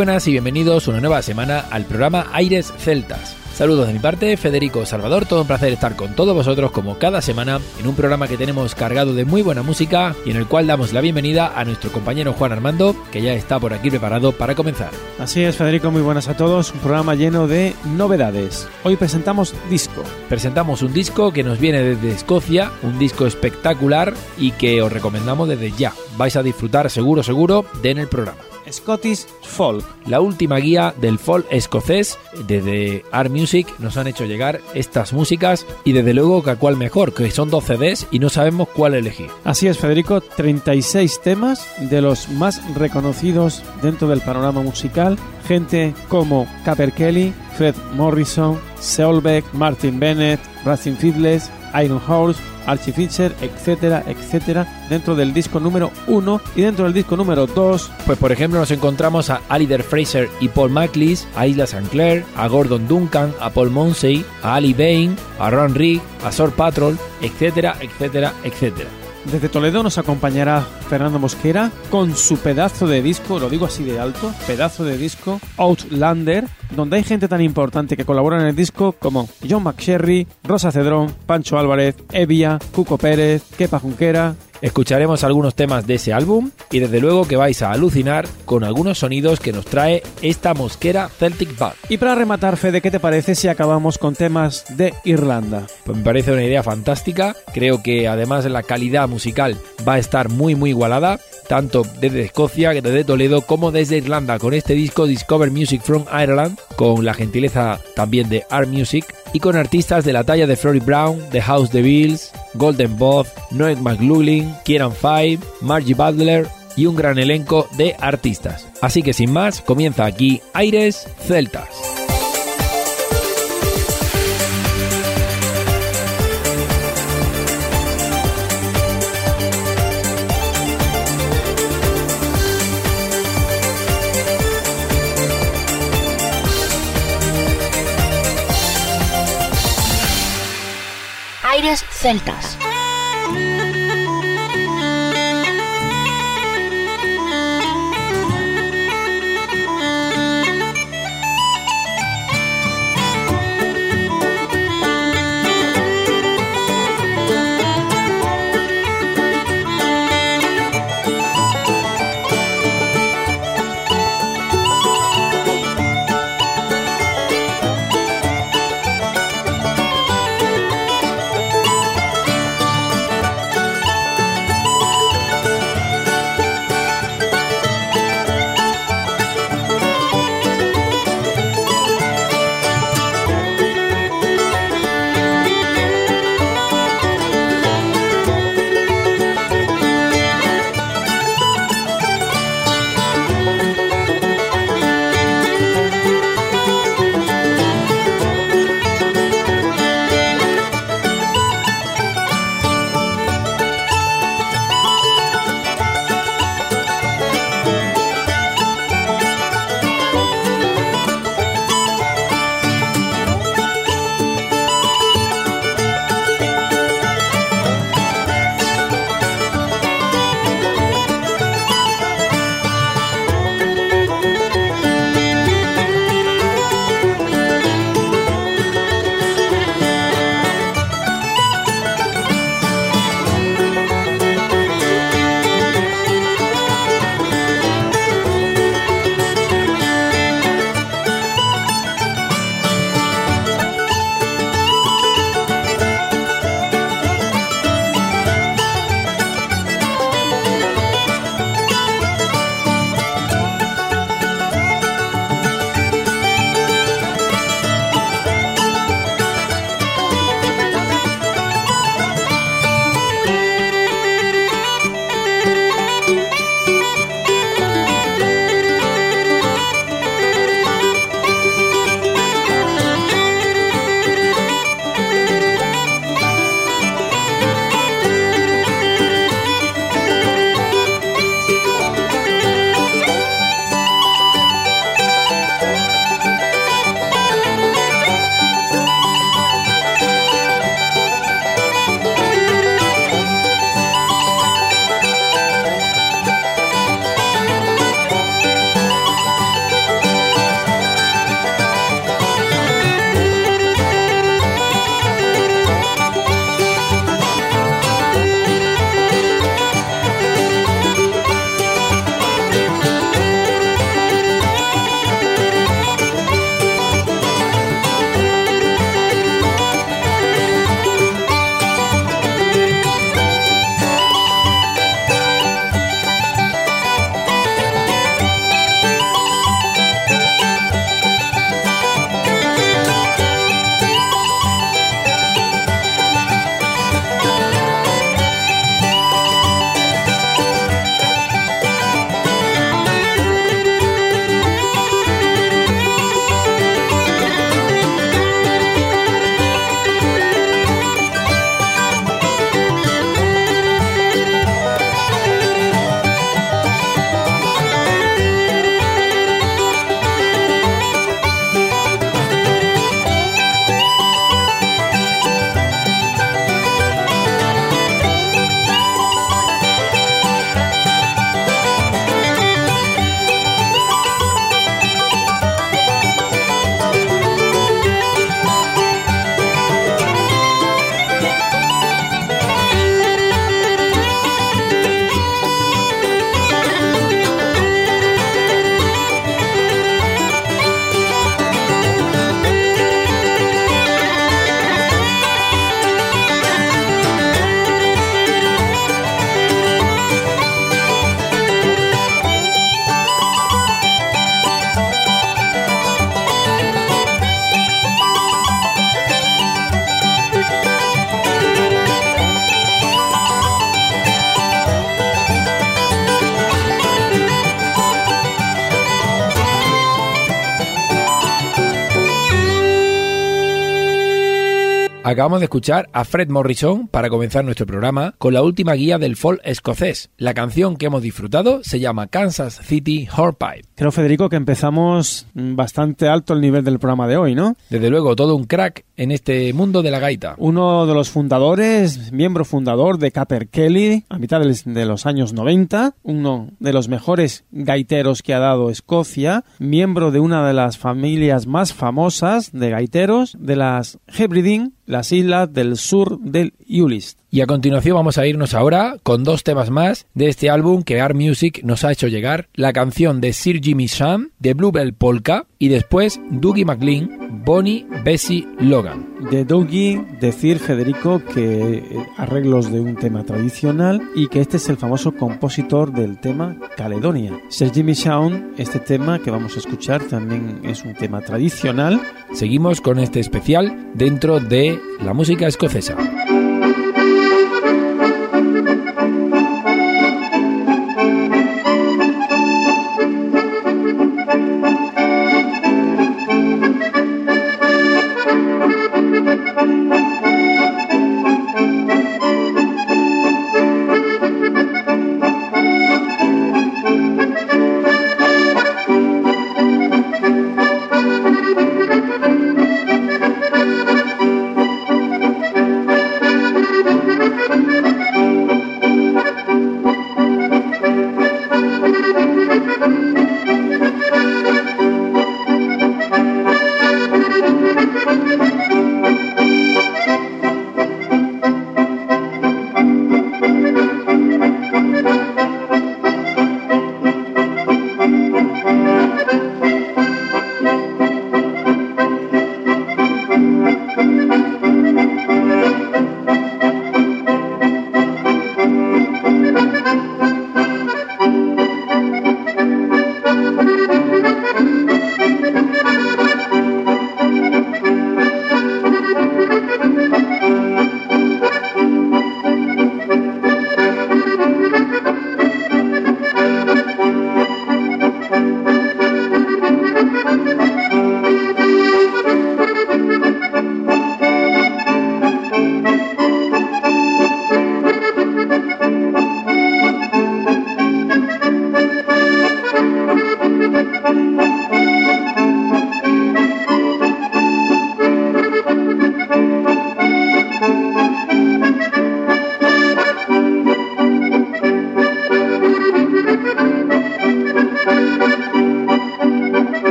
buenas y bienvenidos una nueva semana al programa Aires Celtas. Saludos de mi parte, Federico Salvador, todo un placer estar con todos vosotros como cada semana en un programa que tenemos cargado de muy buena música y en el cual damos la bienvenida a nuestro compañero Juan Armando, que ya está por aquí preparado para comenzar. Así es, Federico, muy buenas a todos, un programa lleno de novedades. Hoy presentamos disco. Presentamos un disco que nos viene desde Escocia, un disco espectacular y que os recomendamos desde ya. Vais a disfrutar seguro, seguro, de en el programa. Scottish Folk. La última guía del folk escocés desde Art Music nos han hecho llegar estas músicas y desde luego que a cuál mejor, que son 12 CDs y no sabemos cuál elegir. Así es, Federico, 36 temas de los más reconocidos dentro del panorama musical, gente como Caper Kelly, Fred Morrison, Seolbeck, Martin Bennett, Racing Fiddles, Iron Horse, Archie Fisher, etcétera, etcétera, dentro del disco número 1 y dentro del disco número 2. Pues por ejemplo nos encontramos a Alider Fraser y Paul McLeese, a Isla Sinclair, a Gordon Duncan, a Paul Monsey, a Ali Bain, a Ron Rick, a Sor Patrol, etcétera, etcétera, etcétera. Desde Toledo nos acompañará Fernando Mosquera con su pedazo de disco, lo digo así de alto, pedazo de disco Outlander, donde hay gente tan importante que colabora en el disco como John McSherry, Rosa Cedrón, Pancho Álvarez, Evia, Cuco Pérez, Kepa Junquera, Escucharemos algunos temas de ese álbum y desde luego que vais a alucinar con algunos sonidos que nos trae esta mosquera Celtic Bad. Y para rematar, Fede, ¿qué te parece si acabamos con temas de Irlanda? Pues me parece una idea fantástica, creo que además la calidad musical va a estar muy muy igualada, tanto desde Escocia, desde Toledo, como desde Irlanda, con este disco Discover Music from Ireland, con la gentileza también de Art Music y con artistas de la talla de Flory Brown, The House of Bills, Golden Bob, Noel McLaughlin, Kieran Five, Margie Butler y un gran elenco de artistas. Así que sin más, comienza aquí Aires Celtas. celtas Acabamos de escuchar a Fred Morrison para comenzar nuestro programa con la última guía del folk escocés. La canción que hemos disfrutado se llama Kansas City Hornpipe. Creo, Federico, que empezamos bastante alto el nivel del programa de hoy, ¿no? Desde luego, todo un crack en este mundo de la gaita. Uno de los fundadores, miembro fundador de Caper Kelly, a mitad de los años 90, uno de los mejores gaiteros que ha dado Escocia, miembro de una de las familias más famosas de gaiteros, de las Hebriding, las islas del sur del Yulist. Y a continuación vamos a irnos ahora con dos temas más de este álbum que Art Music nos ha hecho llegar, la canción de Sir Jimmy Shawn de Bluebell Polka y después Dougie McLean, Bonnie Bessie Logan. De Dougie decir Federico que eh, arreglos de un tema tradicional y que este es el famoso compositor del tema Caledonia. Sir Jimmy Shawn, este tema que vamos a escuchar también es un tema tradicional. Seguimos con este especial dentro de la música escocesa.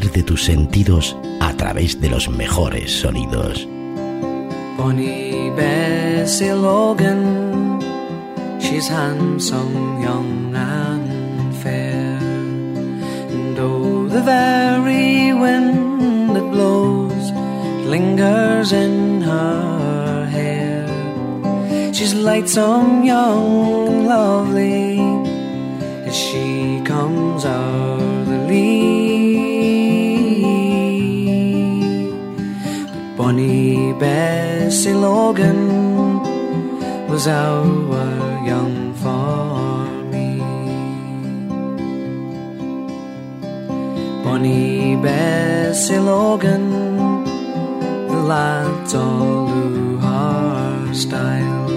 de tus sentidos a través de los mejores sonidos. Bonnie Bessie Logan, she's handsome, young and fair. And oh, the very wind that blows lingers in her hair. She's lightsome, young, lovely. Jesse Logan was our young farmy. Bonnie Bessie Logan, the lads all who her style,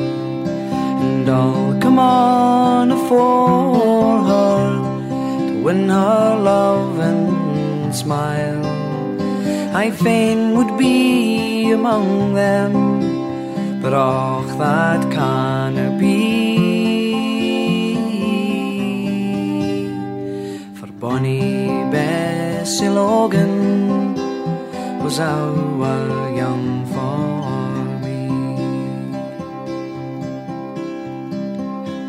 and all come on afore her to win her love and smile. I fain would be among them but all that can be for Bonnie Bessie Logan was our young for me.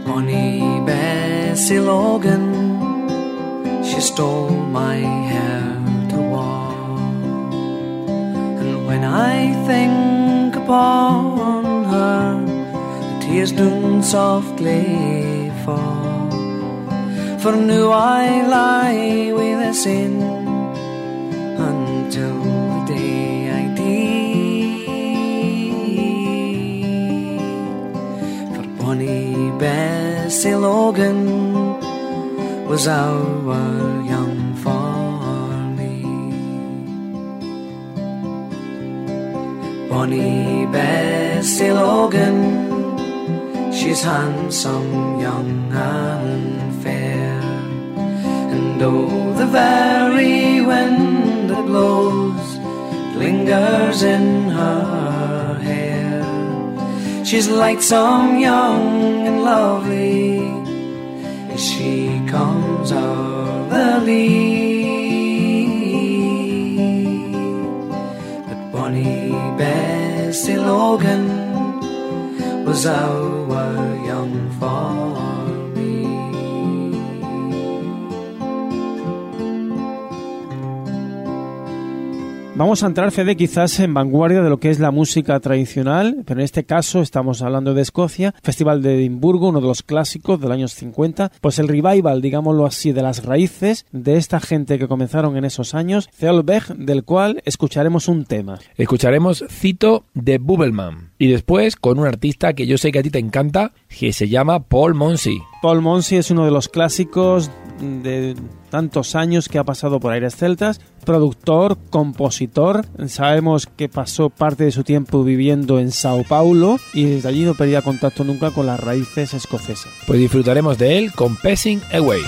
Bonnie Bessie Logan, she stole my hair to walk, and when I think upon her, the tears do softly fall. For now I lie with a sin until the day I die. For Bonnie Bessie Logan was our young for Bonnie Bessie still Logan. She's handsome, young, and fair. And oh, the very wind that blows lingers in her hair. She's lightsome, young, and lovely as she comes o'er the lea, But Bonnie Bessie Logan goes out. Vamos a entrar, Fede, quizás en vanguardia de lo que es la música tradicional, pero en este caso estamos hablando de Escocia, Festival de Edimburgo, uno de los clásicos del año 50, pues el revival, digámoslo así, de las raíces de esta gente que comenzaron en esos años, Theolberg, del cual escucharemos un tema. Escucharemos Cito de Bubbleman y después con un artista que yo sé que a ti te encanta, que se llama Paul Monsi. Paul Monsi es uno de los clásicos de tantos años que ha pasado por Aires Celtas, productor, compositor, sabemos que pasó parte de su tiempo viviendo en Sao Paulo y desde allí no perdía contacto nunca con las raíces escocesas. Pues disfrutaremos de él con Passing Away.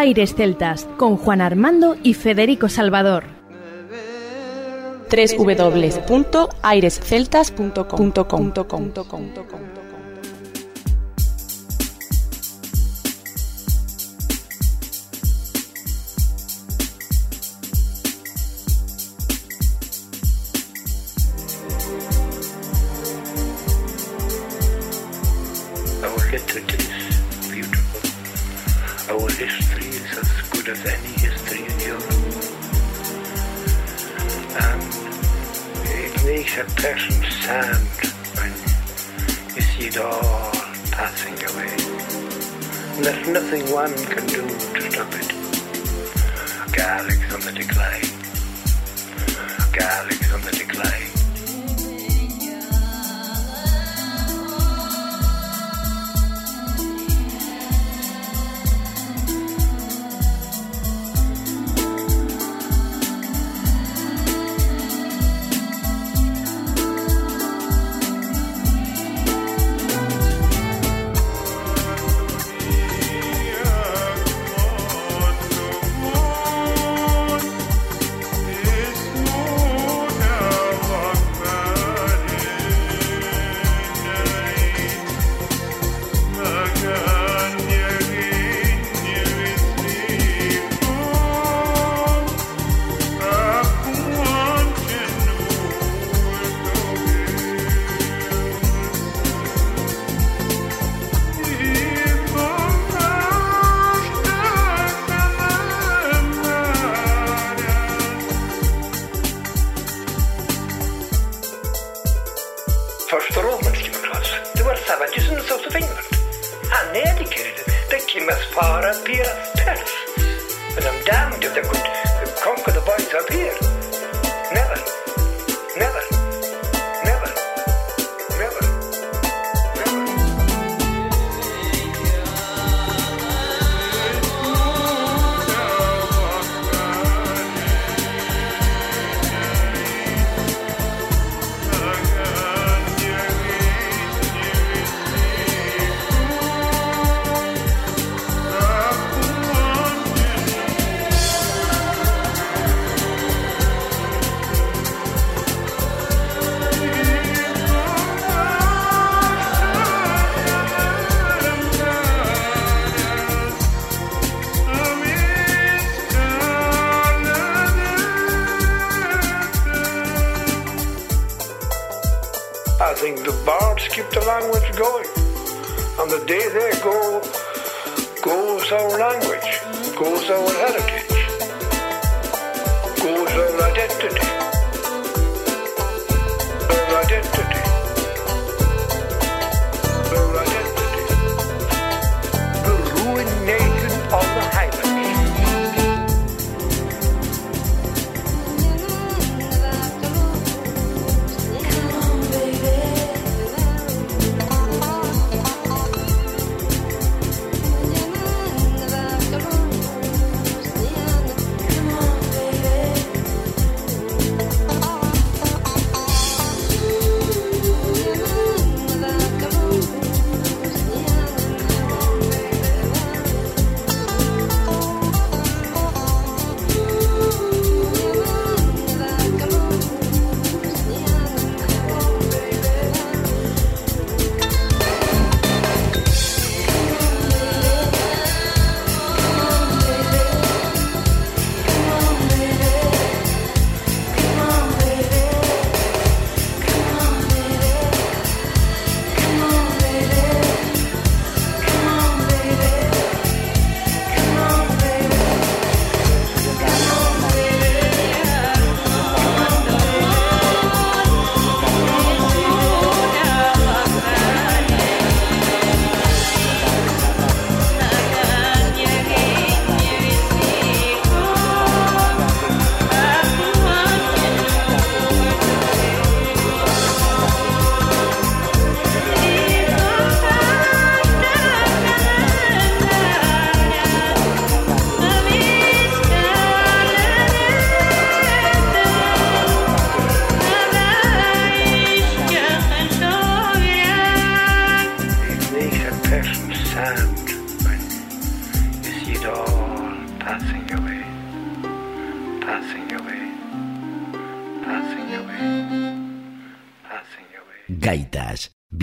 Aires Celtas con Juan Armando y Federico Salvador. 3 get to this. there's any history in Europe. And it makes a person sad when you see it all passing away. And there's nothing one can do to stop it. Gaelic on the decline. Gaelic on the decline.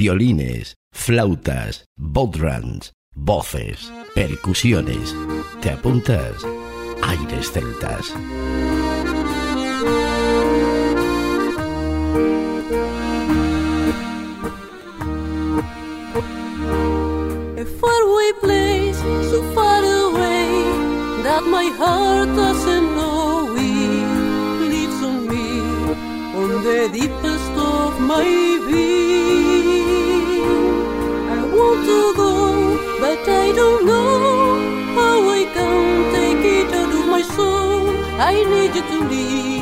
violines, flautas, bodrans, voces, percusiones. ¿Te apuntas? Aires celtas. away place so far away that my heart doesn't know it lives on me on the deepest of my being. I don't know how I can take it out of my soul. I need you to leave.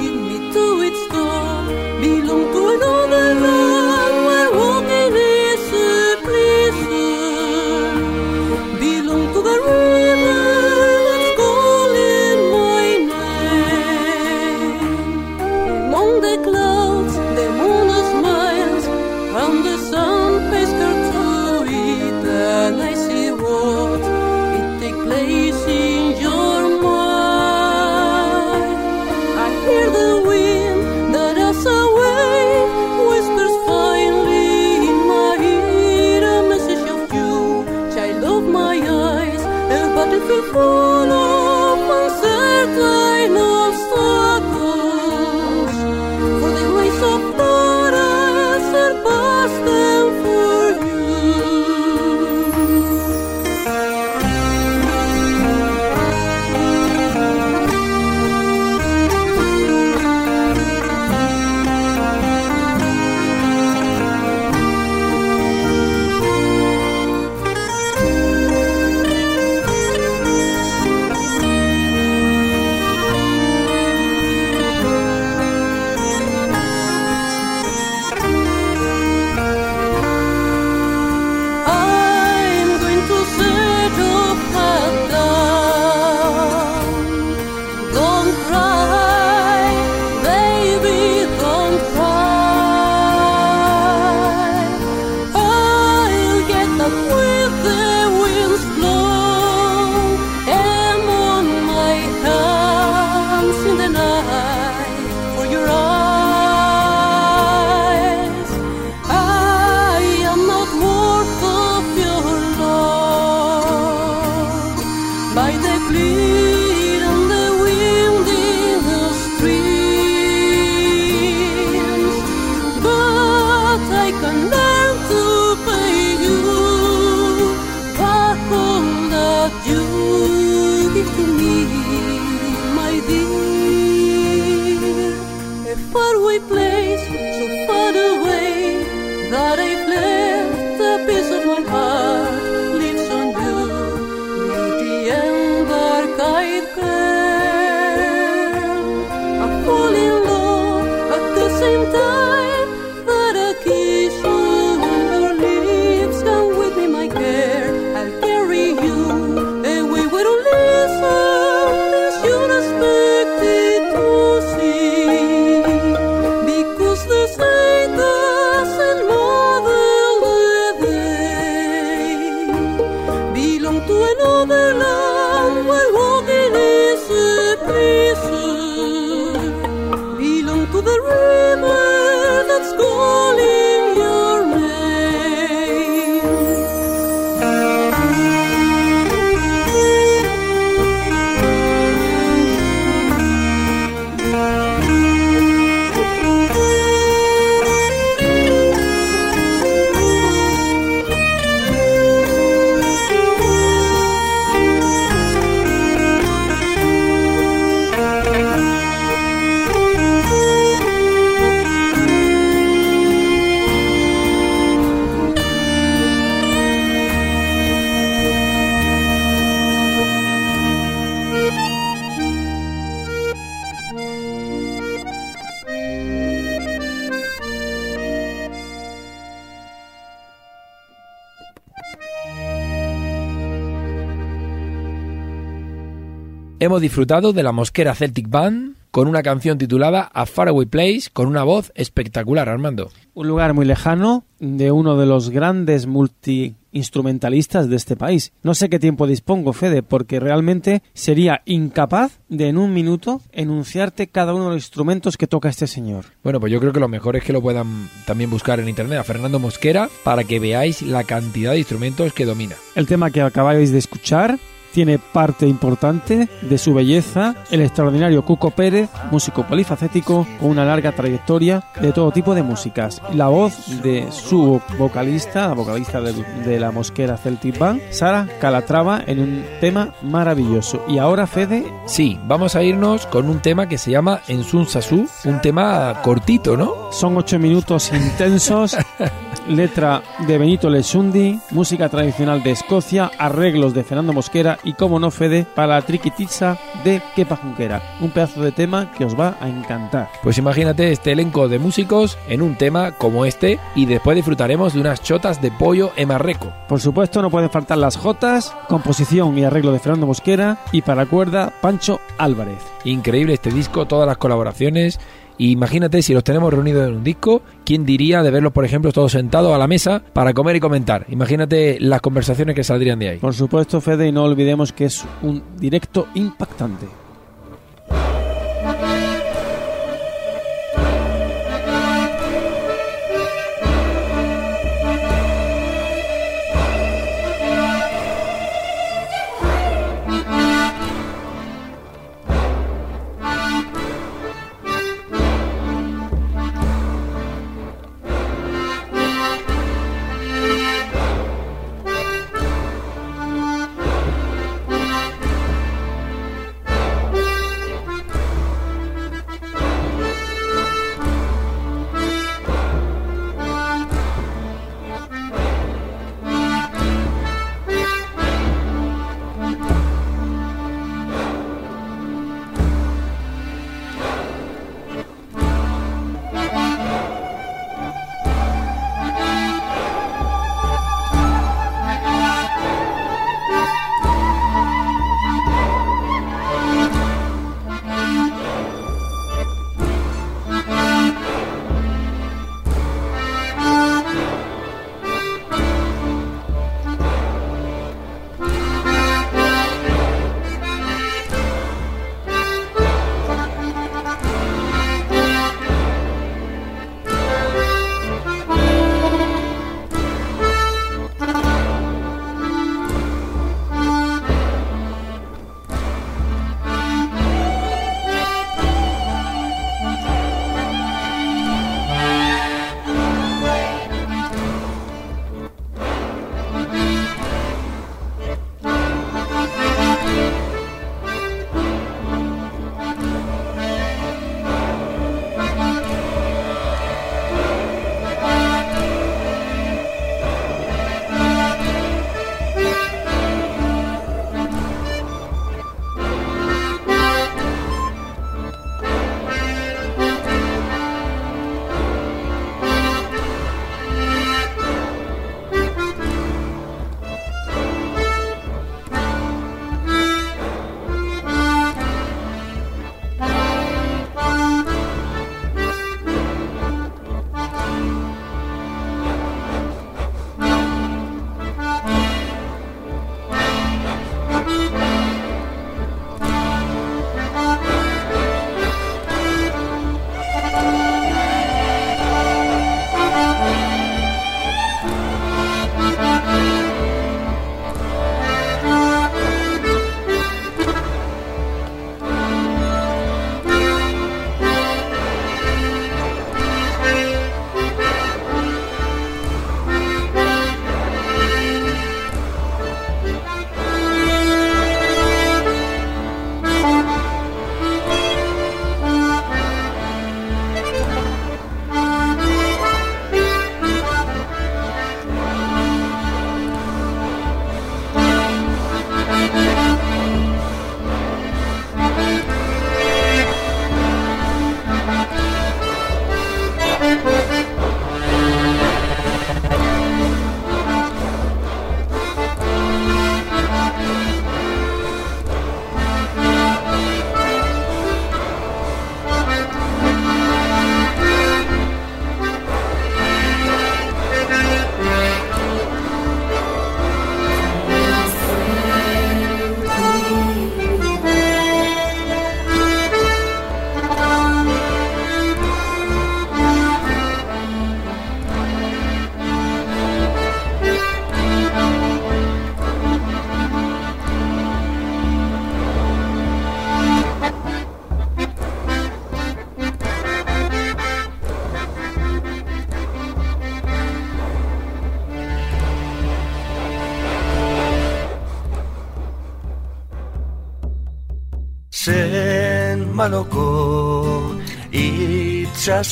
Hemos disfrutado de la Mosquera Celtic Band con una canción titulada A Faraway Place con una voz espectacular, Armando. Un lugar muy lejano de uno de los grandes multi instrumentalistas de este país. No sé qué tiempo dispongo, Fede, porque realmente sería incapaz de en un minuto enunciarte cada uno de los instrumentos que toca este señor. Bueno, pues yo creo que lo mejor es que lo puedan también buscar en internet a Fernando Mosquera para que veáis la cantidad de instrumentos que domina. El tema que acabáis de escuchar tiene parte importante de su belleza el extraordinario Cuco Pérez, músico polifacético con una larga trayectoria de todo tipo de músicas. La voz de su vocalista, la vocalista de, la mosquera Celtic Band, Sara Calatrava, en un tema maravilloso. Y ahora, Fede. Sí, vamos a irnos con un tema que se llama Ensun Sasu, un tema cortito, ¿no? Son ocho minutos intensos. letra de Benito Lesundi, música tradicional de Escocia, arreglos de Fernando Mosquera y, como no, Fede, para la triquitiza de Kepa Junquera. Un pedazo de tema que os va a encantar. Pues imagínate este elenco de músicos en un tema como este y después disfrutaremos de unas chotas de pollo Marreco... Por supuesto, no pueden faltar las jotas, composición y arreglo de Fernando Mosquera y para cuerda Pancho Álvarez. Increíble este disco, todas las colaboraciones imagínate si los tenemos reunidos en un disco, ¿quién diría de verlos, por ejemplo, todos sentados a la mesa para comer y comentar? Imagínate las conversaciones que saldrían de ahí. Por supuesto, Fede, y no olvidemos que es un directo impactante.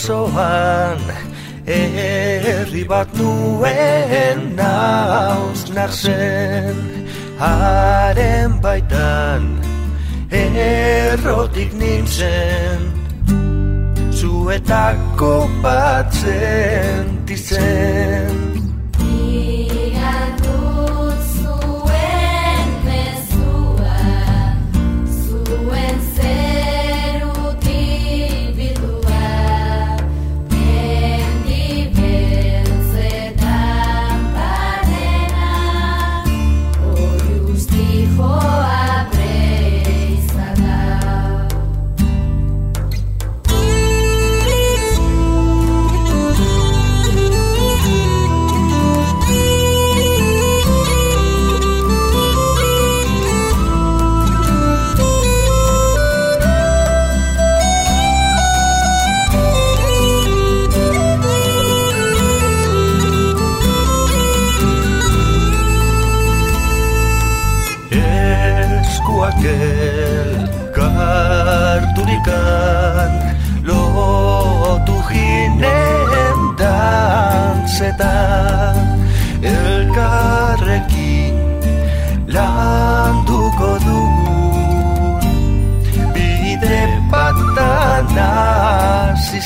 osoan Herri bat nuen naus narzen Haren baitan errotik nintzen Zuetako bat sentitzen Zuetako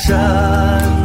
山。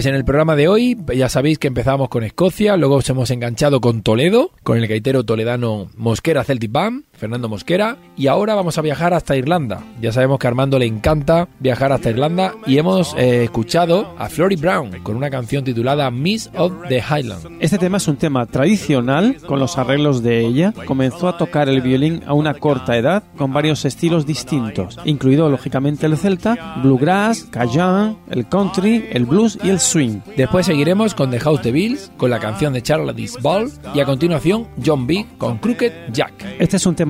Pues en el programa de hoy ya sabéis que empezamos con Escocia, luego os hemos enganchado con Toledo, con el gaitero toledano Mosquera Celtic Band, Fernando Mosquera. Y ahora vamos a viajar hasta Irlanda. Ya sabemos que Armando le encanta viajar hasta Irlanda y hemos eh, escuchado a Flory Brown con una canción titulada Miss of the Highlands. Este tema es un tema tradicional con los arreglos de ella. Comenzó a tocar el violín a una corta edad con varios estilos distintos, incluido lógicamente el celta, bluegrass, cajun, el country, el blues y el swing. Después seguiremos con The House of Bills, con la canción de Charlotte Ball y a continuación John B. con Crooked Jack. Este es un tema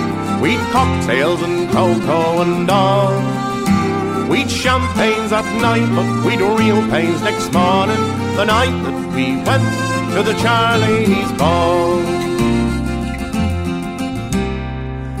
We'd cocktails and cocoa and all. We'd champagnes at night, but we'd real pains next morning, the night that we went to the Charlie's Ball.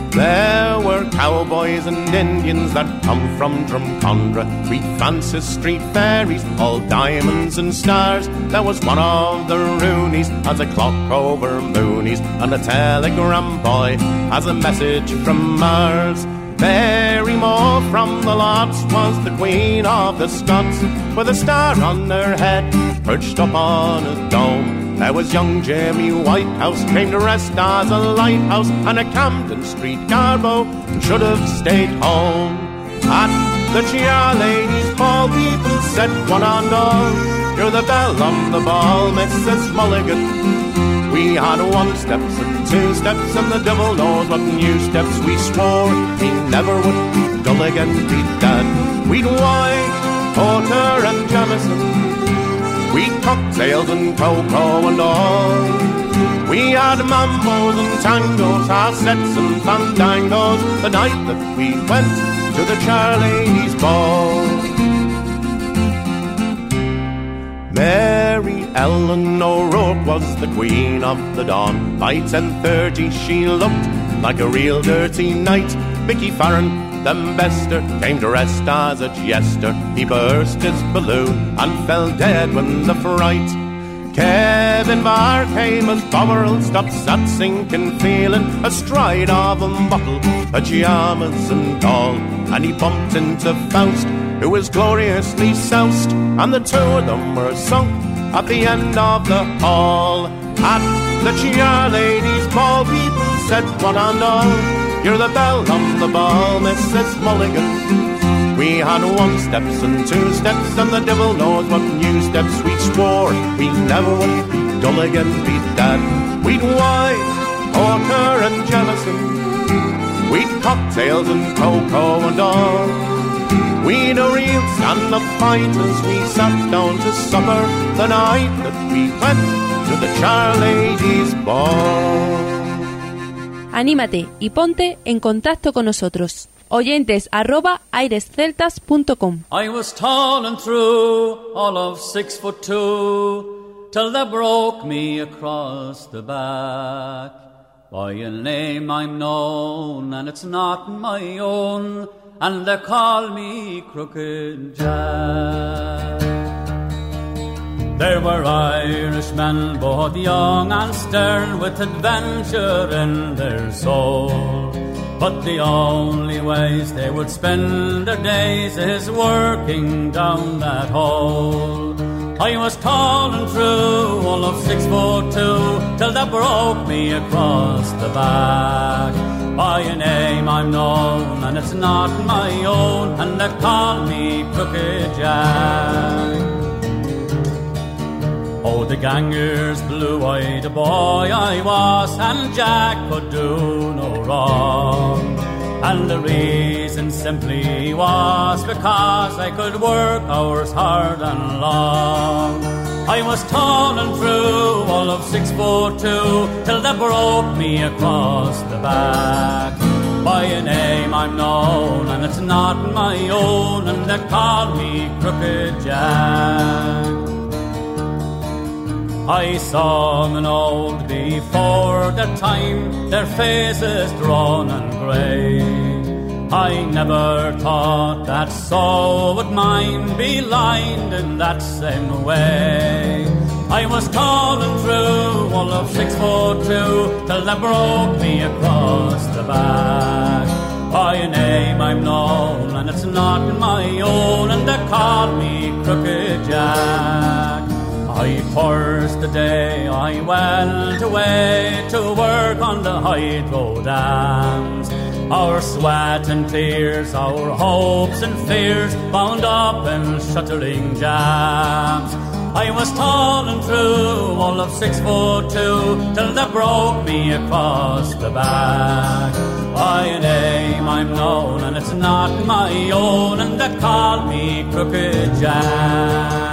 There Cowboys and Indians that come from Drumcondra, Sweet Francis Street fairies, all diamonds and stars. There was one of the Roonies as a clock over Moonies, and a telegram boy as a message from Mars. Mary Moore from the lots was the queen of the Scots, with a star on her head, perched up on a dome. There was young Jamie Whitehouse, came to rest as a lighthouse on a Camden Street garbo, should have stayed home. At the cheer ladies' ball, people set one and all, You're the belle on the ball, Mrs. Mulligan. We had one steps and two steps, and the devil knows what new steps we swore. He never would be dull again, be dead. We'd wine, Porter and Jameson. We cocktails and cocoa and all. We had mambos and tangos, our sets and fandangos, the night that we went to the Charlie's Ball. Mary Ellen O'Rourke was the queen of the dawn. By ten thirty she looked like a real dirty knight. Mickey Farron the Bester came dressed as a jester. He burst his balloon and fell dead with the fright. Kevin Barr came as Bomeril stops at sinking, feeling astride of a bottle, pajamas and all. And he bumped into Faust, who was gloriously soused, and the two of them were sunk at the end of the hall. At the cheer ladies' ball, people said one and all. You're the belle of the ball, Mrs. Mulligan. We had one steps and two steps, and the devil knows what new steps we swore. We never would dull again, be dead. We'd wine, porter, and jealousy. We'd cocktails and cocoa and all. We'd a real stand of fight as we sat down to supper the night that we went to the Charlie's Ball. Anímate y ponte en contacto con nosotros. Oyentes arroba airesceltas.com I was tall and through, all of six foot two, till they broke me across the back. By a name I'm known, and it's not my own, and they call me Crooked Jack. There were Irishmen, both young and stern, with adventure in their soul. But the only ways they would spend their days is working down that hole. I was tall and true, all of six foot two, till that broke me across the back. By a name I'm known, and it's not my own, and they call me Crooked Jack. Oh, the gangers, blue eyed boy I was, and Jack could do no wrong. And the reason simply was because I could work hours hard and long. I was tall and through, all of six foot two, till they broke me across the back. By a name I'm known, and it's not my own, and they call me Crooked Jack. I saw men old before their time, their faces drawn and grey. I never thought that so would mine be lined in that same way. I was calling and true, all of six foot two, till they broke me across the back. By a name I'm known, and it's not my own, and they call me Crooked Jack high first the day I went away to work on the hydro dams. Our sweat and tears, our hopes and fears, bound up in shuttling jams. I was tall and true, all of six foot two, till they broke me across the back. By name I'm known, and it's not my own, and they call me Crooked Jack.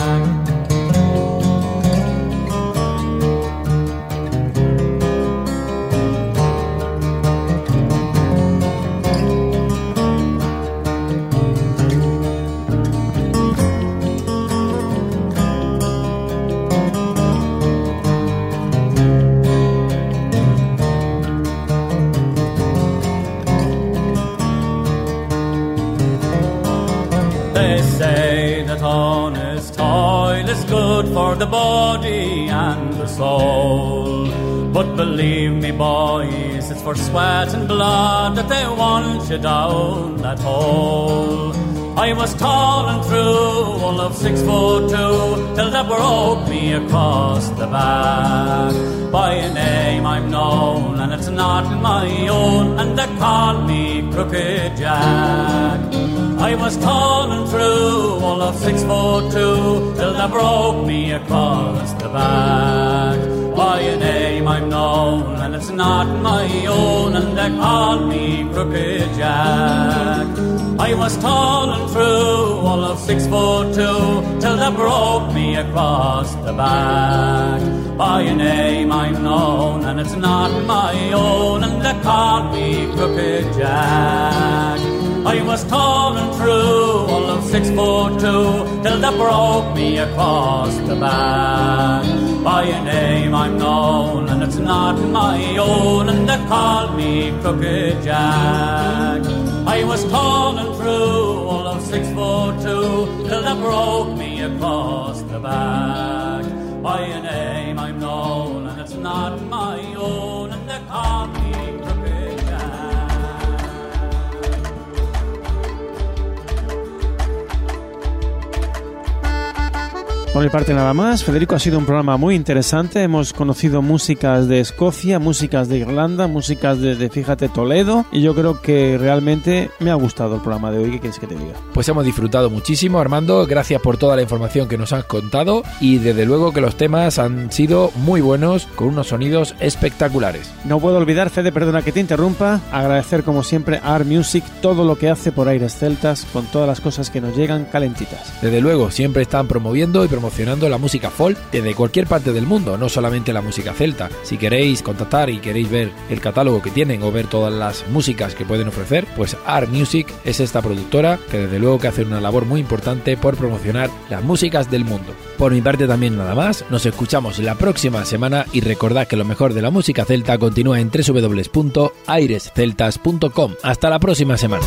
for the body and the soul. But believe me, boys, it's for sweat and blood that they want you down that hole. I was tall and true, all of six foot two, till they broke me across the back. By a name I'm known, and it's not my own, and they call me Crooked Jack. I was tall and true, all of six foot two till they broke me across the back. By a name I'm known, and it's not my own, and they call me Crooked Jack. I was tall and true, all of six foot two till they broke me across the back. By a name I'm known, and it's not my own, and they call me Crooked Jack. I was tall and true, all of six foot two, till they broke me across the back. By a name I'm known, and it's not my own, and they call me Crooked Jack. I was tall and true, all of six foot two, till they broke me across the back. By a name I'm known, and it's not my own, and they call me Por mi parte nada más, Federico ha sido un programa muy interesante, hemos conocido músicas de Escocia, músicas de Irlanda, músicas de, fíjate Toledo y yo creo que realmente me ha gustado el programa de hoy, ¿qué quieres que te diga? Pues hemos disfrutado muchísimo Armando, gracias por toda la información que nos has contado y desde luego que los temas han sido muy buenos con unos sonidos espectaculares. No puedo olvidar, Fede, perdona que te interrumpa, agradecer como siempre a Art Music todo lo que hace por Aires Celtas con todas las cosas que nos llegan calentitas. Desde luego, siempre están promoviendo y promoviendo promocionando la música folk desde cualquier parte del mundo, no solamente la música celta. Si queréis contactar y queréis ver el catálogo que tienen o ver todas las músicas que pueden ofrecer, pues Art Music es esta productora que desde luego que hace una labor muy importante por promocionar las músicas del mundo. Por mi parte también nada más, nos escuchamos la próxima semana y recordad que lo mejor de la música celta continúa en www.airesceltas.com. Hasta la próxima semana.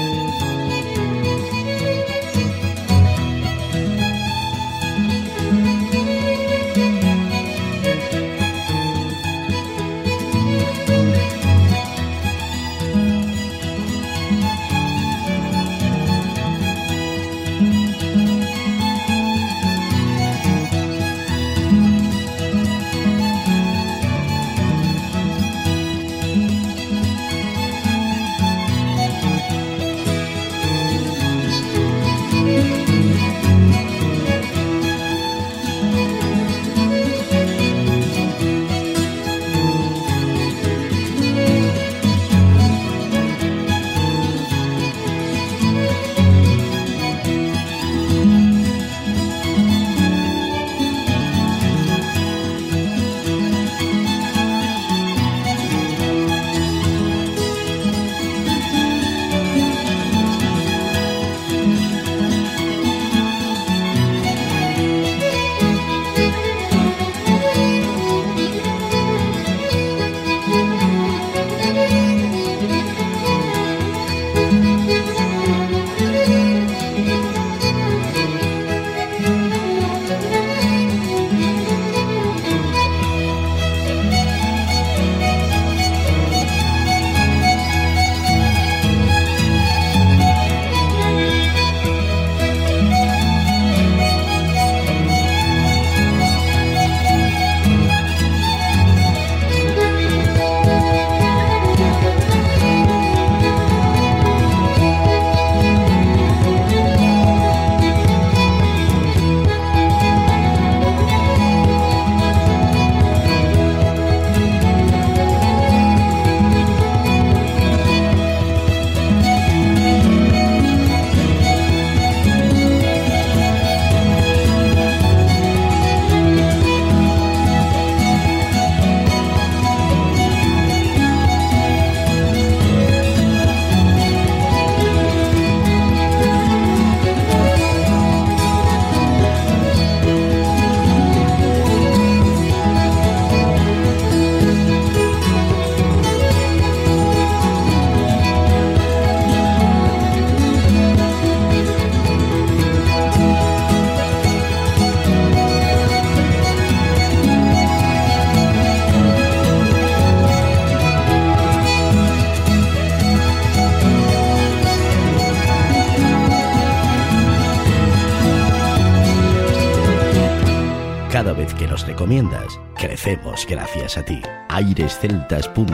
crecemos gracias a ti. airesceltas.com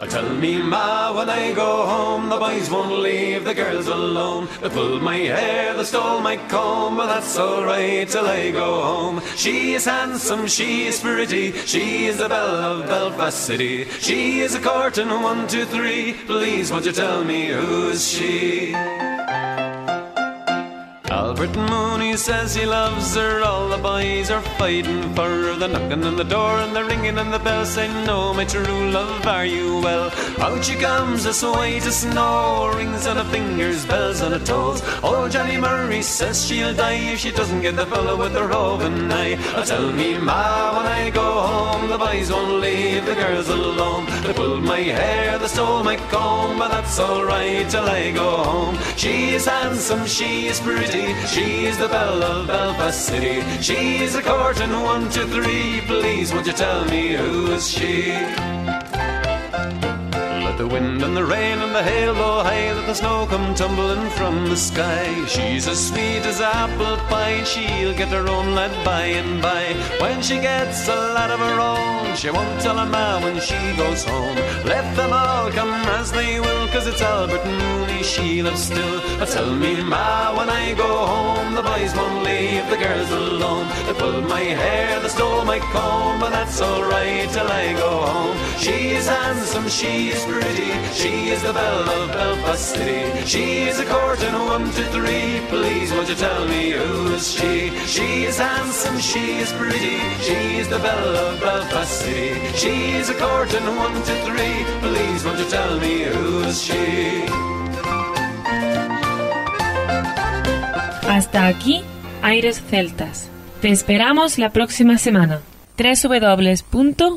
I tell me ma when I go home The boys won't leave the girls alone They pulled my hair, they stole my comb But that's alright till I go home She is handsome, she is pretty She is the belle of Belfast City She is a court and one, two, three Please won't you tell me who is she? Albert Mooney says he loves her. All the boys are fighting for her. They're knocking on the door and they're ringing on the bell, say, No, my true love, are you well? Out she comes, a way a snow. Rings on her fingers, bells on her toes. Oh, Johnny Murray says she'll die if she doesn't get the fellow with the roving eye. Oh, tell me, Ma, when I go home, the boys won't leave the girls alone. They pulled my hair, they stole my comb, but that's alright till I go home. She is handsome, she is pretty. She's the belle of Belfast City. She's a courting one, two, three. Please, won't you tell me who is she? Let the wind and the rain and the hail blow oh, high, let the snow come tumbling from the sky. She's as sweet as apple pie, she'll get her own lad by and by. When she gets a lad of her own, she won't tell a ma when she goes home. Let them all come as they will, cause it's Albert Mooney she loves still. But tell me, ma, when I go home, the boys won't leave the girls alone. They pulled my hair, they stole my comb, but that's alright till I go home. She's handsome, she's pretty. She is the belle of Belfast City. She is a court and a one, to three. Please, won't you tell me who is she? She is handsome, she is pretty. She is the belle of Belfast City. She is a court and a one, to three. Please, won't you tell me who is she? Hasta aquí, Aires Celtas. Te esperamos la próxima semana. www.airesceltas.com